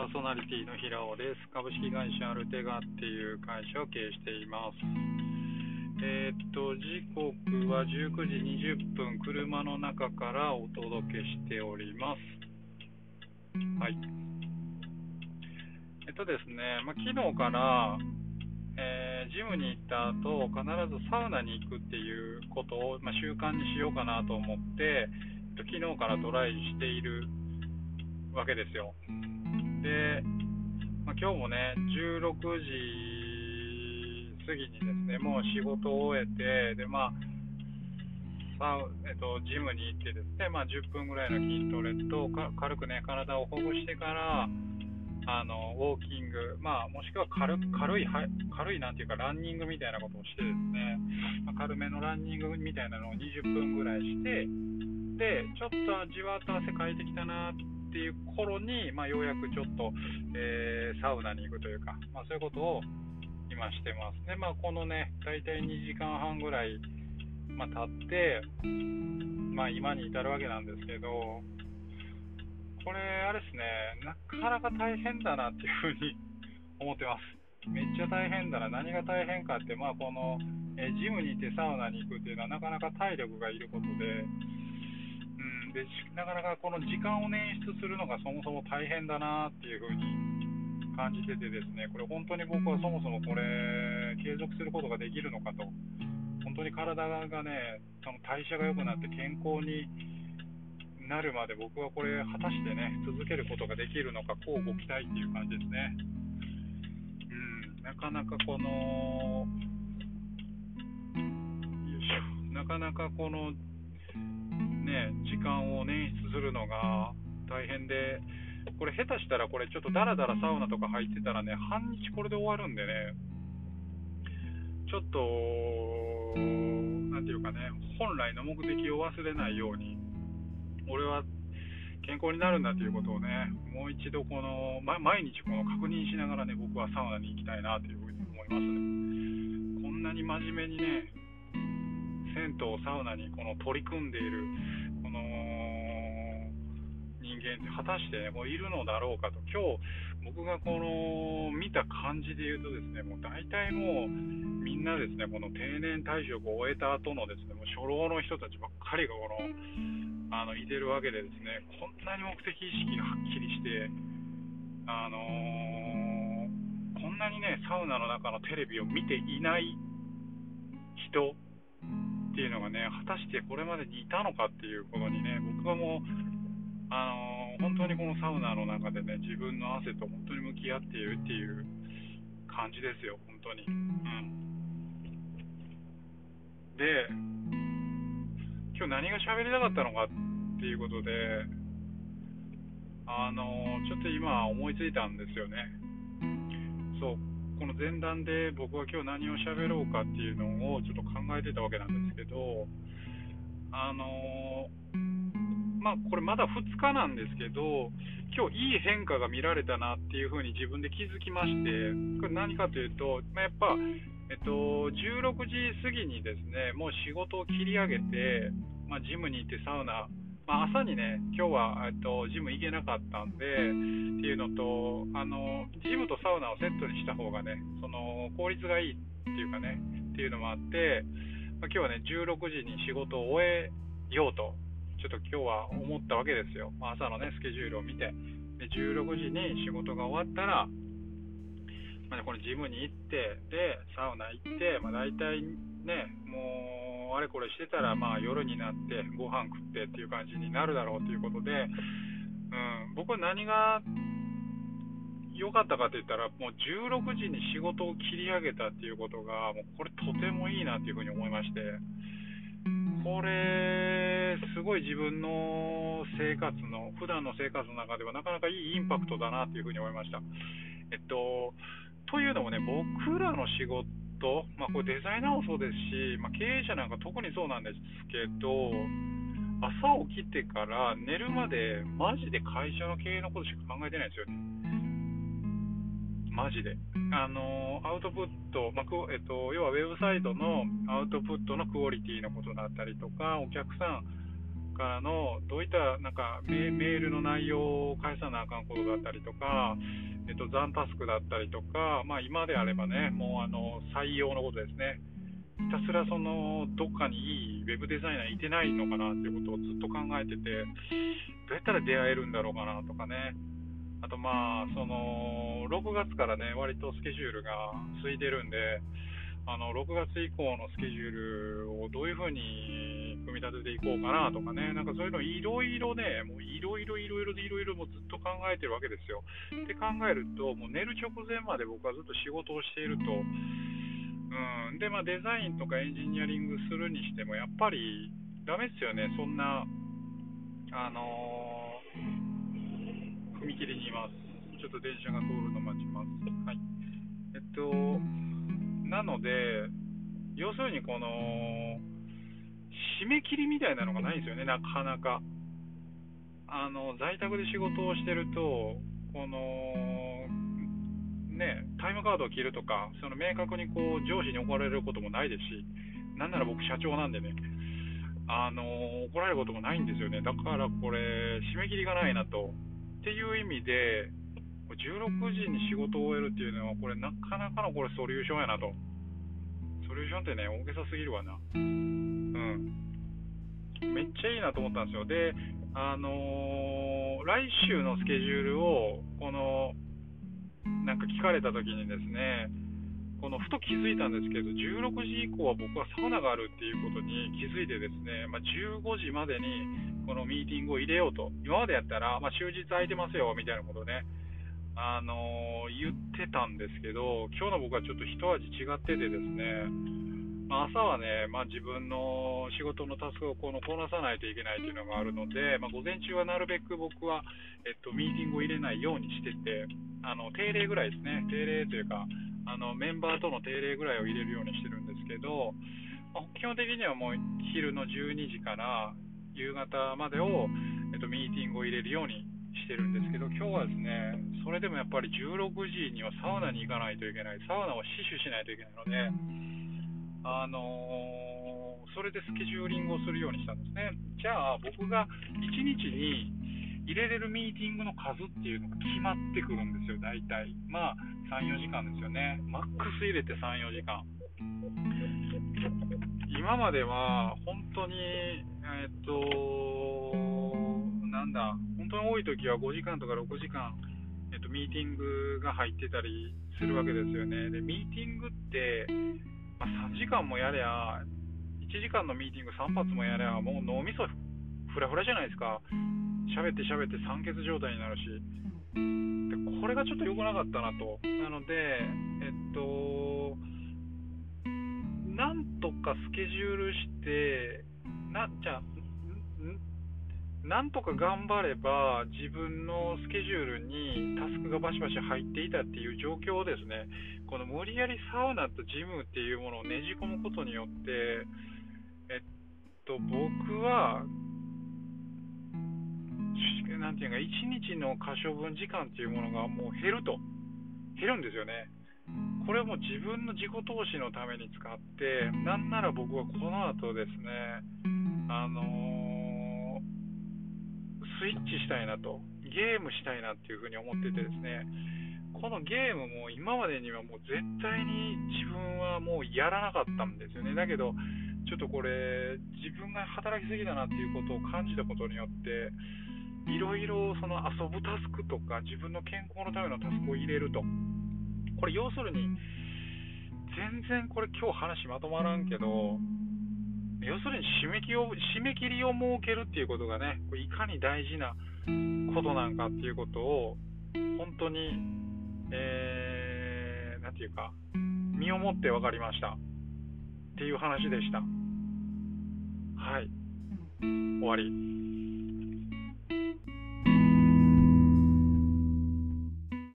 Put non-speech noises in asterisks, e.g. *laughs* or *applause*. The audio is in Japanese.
パーソナリティの平尾です。株式会社アルテガっていう会社を経営しています。えー、っと、時刻は19時20分、車の中からお届けしております。はい。えっとですね、まあ、昨日から、えー、ジムに行った後、必ずサウナに行くっていうことを、まあ、習慣にしようかなと思って、昨日からトライしているわけですよ。で、まあ、今日もね、16時過ぎにですね、もう仕事を終えて、で、まあ、さえっと、ジムに行ってですね、まあ、10分ぐらいの筋トレと、軽くね、体をほぐしてから、あのウォーキング、まあ、もしくは軽軽い、軽いなんていうか、ランニングみたいなことをしてですね、まあ、軽めのランニングみたいなのを20分ぐらいして、で、ちょっとじわっと汗かいてきたなってっていう頃に、まあ、ようやくちょっと、えー、サウナに行くというか、まあ、そういうことを今してます。で、まあ、このね、大体2時間半ぐらい、まあ、経って、まあ、今に至るわけなんですけど、これ、あれですね、なかなか大変だなっていうふうに *laughs* 思ってます。めっちゃ大変だな、何が大変かって、まあ、この、えジムに行ってサウナに行くっていうのは、なかなか体力がいることで、でなかなかこの時間を捻出するのがそもそも大変だなっていうふうに感じててですね、これ本当に僕はそもそもこれ継続することができるのかと、本当に体がね、その代謝が良くなって健康になるまで僕はこれ果たしてね、続けることができるのか、こうご期待っていう感じですね。うん、なかなかこの、よいしょ、なかなかこのね、時間を捻出するのが大変で、これ、下手したらこれ、ちょっとだらだらサウナとか入ってたらね、半日これで終わるんでね、ちょっと、なんていうかね、本来の目的を忘れないように、俺は健康になるんだということをね、もう一度この、ま、毎日この確認しながらね、僕はサウナに行きたいなというふうに思いますね。こんなに真面目にね、銭湯、サウナにこの取り組んでいる間って果たして、ね、もういるのだろうかと、今日僕がこの見た感じで言うとですね、もう大体もうみんなですね、この定年退職を終えた後のですね、もう初老の人たちばっかりがこのあのいてるわけでですね、こんなに目的意識がはっきりして、あのー、こんなにね、サウナの中のテレビを見ていない人っていうのがね、果たしてこれまでにいたのかっていうことにね、僕はもう、あの、本当にこのサウナの中でね、自分の汗と本当に向き合っているっていう感じですよ、本当に。うん、で、今日何が喋りたかったのかっていうことで、あの、ちょっと今思いついたんですよね。そう、この前段で僕は今日何を喋ろうかっていうのをちょっと考えてたわけなんですけど、あのまあ、これまだ2日なんですけど、今日いい変化が見られたなっていうふうに自分で気づきまして、これ何かというと、まあ、やっぱ、えっと、16時過ぎにですね、もう仕事を切り上げて、まあ、ジムに行ってサウナまあ、朝にね、今日は、えっと、ジム行けなかったんで、っていうのと、あの、ジムとサウナをセットにした方がね、その、効率がいいっていうかね、っていうのもあって、まあ、今日はね、16時に仕事を終えようと、ちょっと今日は思ったわけですよ。まあ、朝のね、スケジュールを見て。で、16時に仕事が終わったら、まあね、このジムに行って、で、サウナ行って、まあ、大体ね、もう、あれこれしてたら、まあ、夜になってご飯食ってっていう感じになるだろうということで、うん、僕は何が良かったかといったら、もう16時に仕事を切り上げたっていうことが、もうこれとてもいいなっていうふうに思いまして、これ、すごい自分の生活の、普段の生活の中ではなかなかいいインパクトだなというふうに思いました。えっと、というのもね、僕らの仕事、まあ、これデザイナーもそうですし、まあ、経営者なんか特にそうなんですけど、朝起きてから寝るまで、マジで会社の経営のことしか考えてないんですよね。マジで。あのアウトプット、まあえっと、要はウェブサイトのアウトプットのクオリティのことだったりとか、お客さんかのどういったなんかメールの内容を返さなあかんことだったりとか、えっと、残タスクだったりとか、まあ、今であればね、もうあの採用のことですね。ひたすらそのどっかにいいウェブデザイナーいてないのかなっていうことをずっと考えてて、どうやったら出会えるんだろうかなとかね、あとまあ、その6月からね、割とスケジュールが空いてるんで、あの6月以降のスケジュールをどういうふうに組み立てていこうかなとかね、なんかそういうのいろいろね、もういろいろいろいろいろいろもずっと考えてるわけですよ。って考えると、もう寝る直前まで僕はずっと仕事をしていると、うん、で、まあ、デザインとかエンジニアリングするにしても、やっぱりダメですよね、そんな、あのー、踏切にいます。ちょっと電車が通るの待ちます。はい。えっと、なので、要するにこの、締め切りみたいなのがないんですよね、なかなか。あの在宅で仕事をしてると、このね、タイムカードを切るとか、その明確にこう上司に怒られることもないですし、なんなら僕、社長なんでね、あの怒られることもないんですよね、だからこれ、締め切りがないなと。っていう意味で、16時に仕事を終えるっていうのは、これ、なかなかのこれソリューションやなと。ソリューションってね、大げさすぎるわな。うん。めっちゃいいなと思ったんですよ。で、あのー、来週のスケジュールを、この、なんか聞かれた時にですね、このふと気づいたんですけど、16時以降は僕はサウナがあるっていうことに気づいてですね、まあ、15時までにこのミーティングを入れようと、今までやったら、まあ、終日空いてますよみたいなことね、あの、言ってたんですけど、今日の僕はちょっと一味違っててですね、ま、朝はね、まあ、自分の仕事のタスクをこのこなさないといけないというのがあるので、まあ、午前中はなるべく僕は、えっと、ミーティングを入れないようにしてて、あの定例ぐらいですね、定例というか、あのメンバーとの定例ぐらいを入れるようにしてるんですけど、まあ、基本的にはもう昼の12時から夕方までを、えっと、ミーティングを入れるようにてるんですけど、今日はですね、それでもやっぱり16時にはサウナに行かないといけない、サウナを死守しないといけないので、あのー、それでスケジューリングをするようにしたんですね。じゃあ、僕が1日に入れれるミーティングの数っていうのが決まってくるんですよ、大体。まあ、3、4時間ですよね。マックス入れて3、4時間。今までは、本当に、えっと、なんだ、当に多い時は5時間とか6時間、えっと、ミーティングが入ってたりするわけですよね。で、ミーティングって、まあ、3時間もやれゃ、1時間のミーティング3発もやれゃ、もう脳みそフラフラじゃないですか。喋って喋って酸欠状態になるし。でこれがちょっと良くなかったなと。なので、えっと、なんとかスケジュールして、なじゃあ、なんとか頑張れば自分のスケジュールにタスクがバシバシ入っていたっていう状況をですね、この無理やりサウナとジムっていうものをねじ込むことによって、えっと、僕は、なんていうか、1日の可処分時間っていうものがもう減ると、減るんですよね。これも自分の自己投資のために使って、なんなら僕はこの後ですね、あのースイッチしたいなと、ゲームしたいなっていうふうに思っててですね、このゲームも今までにはもう絶対に自分はもうやらなかったんですよね。だけど、ちょっとこれ、自分が働きすぎだなっていうことを感じたことによって、いろいろその遊ぶタスクとか、自分の健康のためのタスクを入れると。これ要するに、全然これ今日話まとまらんけど、要するに締め切りを締め切りを設けるっていうことがね、いかに大事なことなんかっていうことを、本当に、えー、ていうか、身をもって分かりましたっていう話でした。はい、終わり。